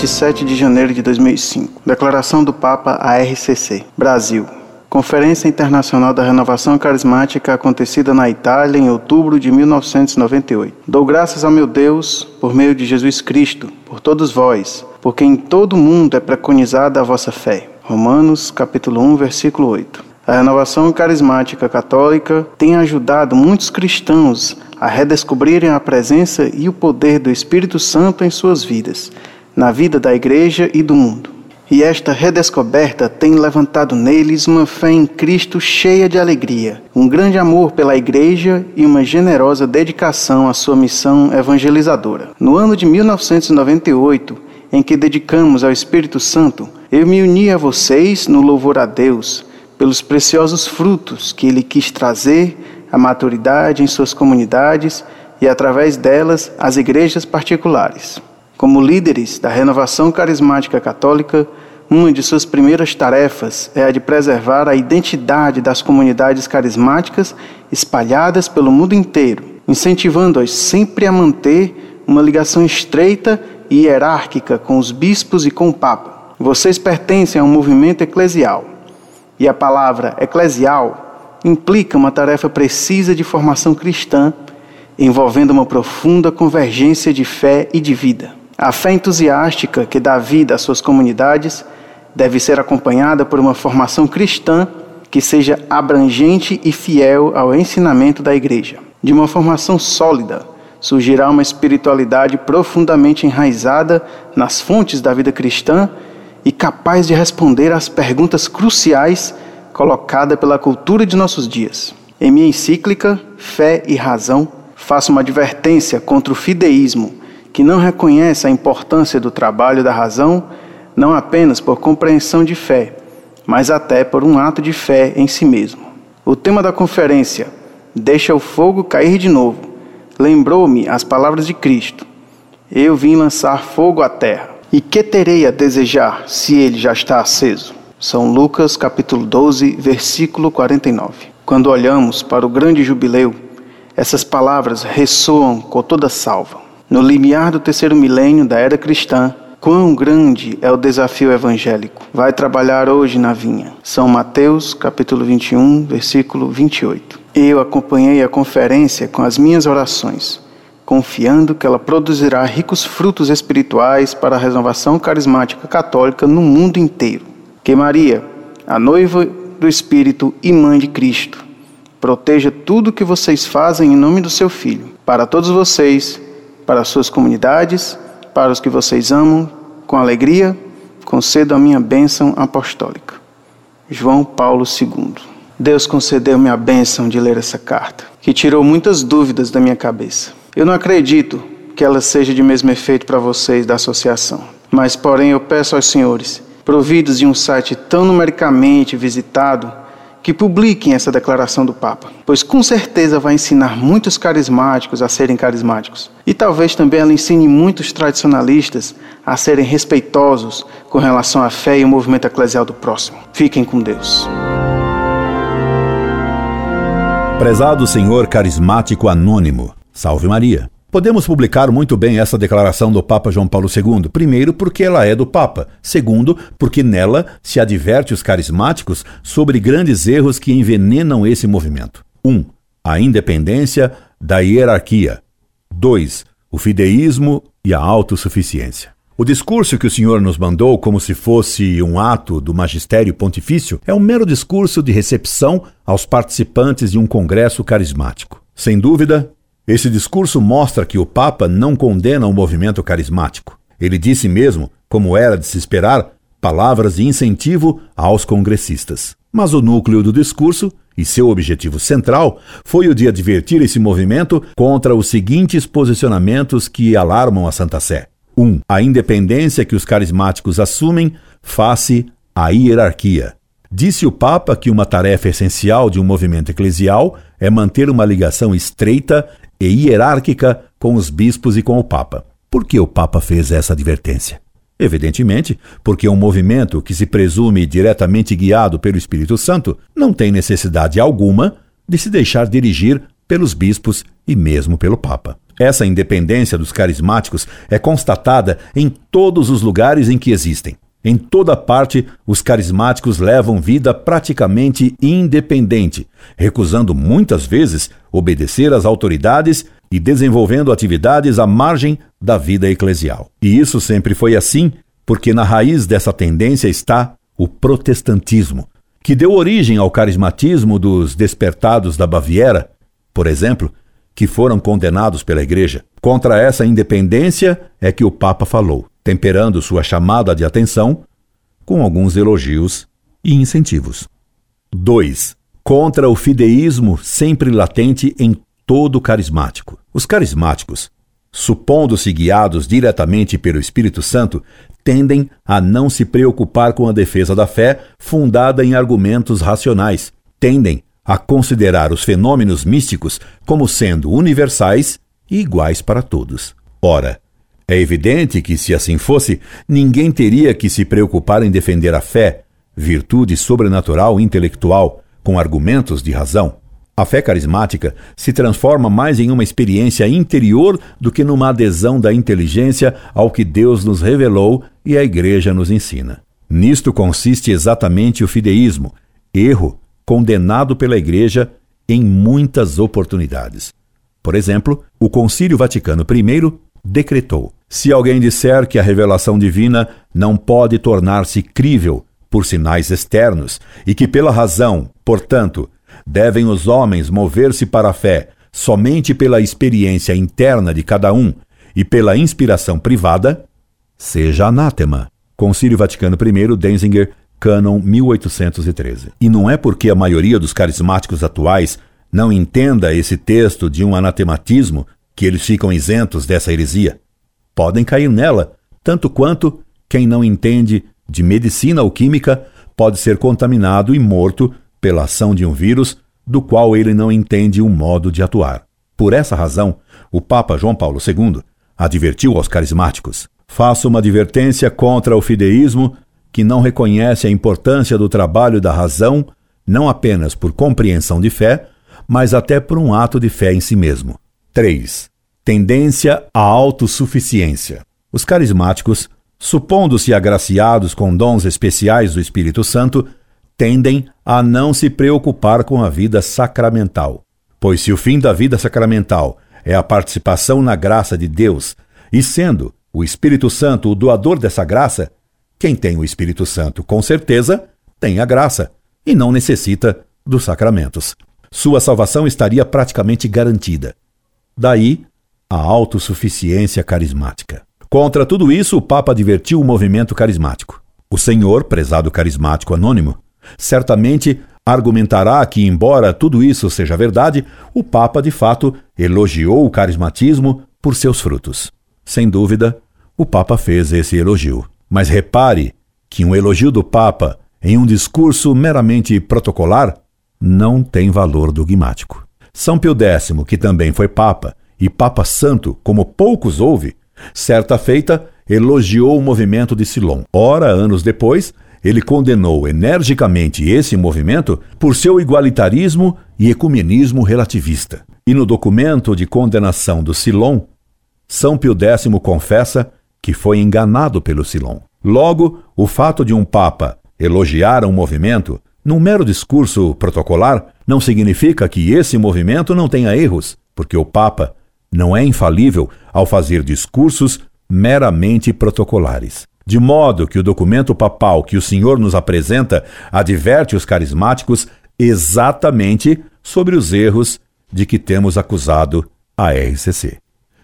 27 de janeiro de 2005. Declaração do Papa à RCC. Brasil. Conferência Internacional da Renovação Carismática acontecida na Itália em outubro de 1998. Dou graças ao meu Deus por meio de Jesus Cristo, por todos vós, porque em todo o mundo é preconizada a vossa fé. Romanos capítulo 1, versículo 8. A renovação carismática católica tem ajudado muitos cristãos a redescobrirem a presença e o poder do Espírito Santo em suas vidas, na vida da igreja e do mundo. E esta redescoberta tem levantado neles uma fé em Cristo cheia de alegria, um grande amor pela Igreja e uma generosa dedicação à sua missão evangelizadora. No ano de 1998, em que dedicamos ao Espírito Santo, eu me uni a vocês no louvor a Deus pelos preciosos frutos que Ele quis trazer à maturidade em suas comunidades e, através delas, às igrejas particulares. Como líderes da renovação carismática católica, uma de suas primeiras tarefas é a de preservar a identidade das comunidades carismáticas espalhadas pelo mundo inteiro, incentivando-as sempre a manter uma ligação estreita e hierárquica com os bispos e com o Papa. Vocês pertencem a um movimento eclesial, e a palavra eclesial implica uma tarefa precisa de formação cristã, envolvendo uma profunda convergência de fé e de vida. A fé entusiástica que dá vida às suas comunidades deve ser acompanhada por uma formação cristã que seja abrangente e fiel ao ensinamento da Igreja. De uma formação sólida, surgirá uma espiritualidade profundamente enraizada nas fontes da vida cristã e capaz de responder às perguntas cruciais colocadas pela cultura de nossos dias. Em minha encíclica Fé e Razão, faço uma advertência contra o fideísmo que não reconhece a importância do trabalho da razão, não apenas por compreensão de fé, mas até por um ato de fé em si mesmo. O tema da conferência, Deixa o fogo cair de novo, lembrou-me as palavras de Cristo: Eu vim lançar fogo à terra. E que terei a desejar se ele já está aceso? São Lucas capítulo 12, versículo 49. Quando olhamos para o grande jubileu, essas palavras ressoam com toda salva. No limiar do terceiro milênio da era cristã, quão grande é o desafio evangélico. Vai trabalhar hoje na vinha. São Mateus, capítulo 21, versículo 28. Eu acompanhei a conferência com as minhas orações, confiando que ela produzirá ricos frutos espirituais para a renovação carismática católica no mundo inteiro. Que Maria, a noiva do Espírito e mãe de Cristo, proteja tudo o que vocês fazem em nome do seu Filho. Para todos vocês, para as suas comunidades, para os que vocês amam, com alegria, concedo a minha bênção apostólica. João Paulo II. Deus concedeu-me a bênção de ler essa carta, que tirou muitas dúvidas da minha cabeça. Eu não acredito que ela seja de mesmo efeito para vocês da associação, mas, porém, eu peço aos senhores, providos de um site tão numericamente visitado, que publiquem essa declaração do Papa, pois com certeza vai ensinar muitos carismáticos a serem carismáticos. E talvez também ela ensine muitos tradicionalistas a serem respeitosos com relação à fé e o movimento eclesial do próximo. Fiquem com Deus. Prezado Senhor Carismático Anônimo, salve Maria. Podemos publicar muito bem essa declaração do Papa João Paulo II, primeiro, porque ela é do Papa, segundo, porque nela se adverte os carismáticos sobre grandes erros que envenenam esse movimento. 1. Um, a independência da hierarquia. 2. O fideísmo e a autossuficiência. O discurso que o senhor nos mandou, como se fosse um ato do magistério pontifício, é um mero discurso de recepção aos participantes de um congresso carismático. Sem dúvida, esse discurso mostra que o Papa não condena o movimento carismático. Ele disse mesmo, como era de se esperar, palavras de incentivo aos congressistas. Mas o núcleo do discurso e seu objetivo central foi o de advertir esse movimento contra os seguintes posicionamentos que alarmam a Santa Sé. 1. Um, a independência que os carismáticos assumem face à hierarquia. Disse o Papa que uma tarefa essencial de um movimento eclesial é manter uma ligação estreita e hierárquica com os bispos e com o Papa. Por que o Papa fez essa advertência? Evidentemente, porque um movimento que se presume diretamente guiado pelo Espírito Santo não tem necessidade alguma de se deixar dirigir pelos bispos e mesmo pelo Papa. Essa independência dos carismáticos é constatada em todos os lugares em que existem. Em toda parte, os carismáticos levam vida praticamente independente, recusando muitas vezes obedecer às autoridades e desenvolvendo atividades à margem da vida eclesial. E isso sempre foi assim, porque na raiz dessa tendência está o protestantismo, que deu origem ao carismatismo dos despertados da Baviera, por exemplo, que foram condenados pela Igreja. Contra essa independência é que o Papa falou, temperando sua chamada de atenção com alguns elogios e incentivos. 2. Contra o fideísmo sempre latente em todo carismático. Os carismáticos, supondo-se guiados diretamente pelo Espírito Santo, tendem a não se preocupar com a defesa da fé fundada em argumentos racionais. Tendem a considerar os fenômenos místicos como sendo universais e iguais para todos. Ora, é evidente que, se assim fosse, ninguém teria que se preocupar em defender a fé, virtude sobrenatural intelectual, com argumentos de razão. A fé carismática se transforma mais em uma experiência interior do que numa adesão da inteligência ao que Deus nos revelou e a Igreja nos ensina. Nisto consiste exatamente o fideísmo, erro condenado pela Igreja em muitas oportunidades. Por exemplo, o Concílio Vaticano I decretou: se alguém disser que a revelação divina não pode tornar-se crível por sinais externos e que, pela razão, portanto, devem os homens mover-se para a fé somente pela experiência interna de cada um e pela inspiração privada, seja anátema. Concílio Vaticano I, Denzinger, Cânon 1813. E não é porque a maioria dos carismáticos atuais não entenda esse texto de um anatematismo que eles ficam isentos dessa heresia. Podem cair nela, tanto quanto quem não entende de medicina ou química pode ser contaminado e morto pela ação de um vírus do qual ele não entende o modo de atuar. Por essa razão, o Papa João Paulo II advertiu aos carismáticos: faça uma advertência contra o fideísmo que não reconhece a importância do trabalho da razão, não apenas por compreensão de fé, mas até por um ato de fé em si mesmo. 3. Tendência à autossuficiência. Os carismáticos, supondo-se agraciados com dons especiais do Espírito Santo, tendem a não se preocupar com a vida sacramental. Pois se o fim da vida sacramental é a participação na graça de Deus, e sendo o Espírito Santo o doador dessa graça, quem tem o Espírito Santo, com certeza, tem a graça e não necessita dos sacramentos. Sua salvação estaria praticamente garantida. Daí a autossuficiência carismática. Contra tudo isso, o Papa advertiu o movimento carismático. O senhor, prezado carismático anônimo, certamente argumentará que, embora tudo isso seja verdade, o Papa de fato elogiou o carismatismo por seus frutos. Sem dúvida, o Papa fez esse elogio. Mas repare que um elogio do Papa em um discurso meramente protocolar não tem valor dogmático. São Pio X, que também foi Papa, e Papa Santo, como poucos houve, certa feita elogiou o movimento de Silon. Ora, anos depois, ele condenou energicamente esse movimento por seu igualitarismo e ecumenismo relativista. E no documento de condenação do Silon, São Pio X confessa que foi enganado pelo Silon. Logo, o fato de um Papa elogiar um movimento, num mero discurso protocolar, não significa que esse movimento não tenha erros, porque o Papa não é infalível ao fazer discursos meramente protocolares. De modo que o documento papal que o Senhor nos apresenta adverte os carismáticos exatamente sobre os erros de que temos acusado a RCC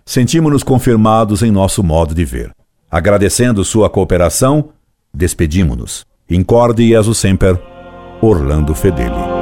sentimos-nos confirmados em nosso modo de ver. Agradecendo sua cooperação, despedimos-nos. Incorde Jesus Semper, Orlando Fedeli.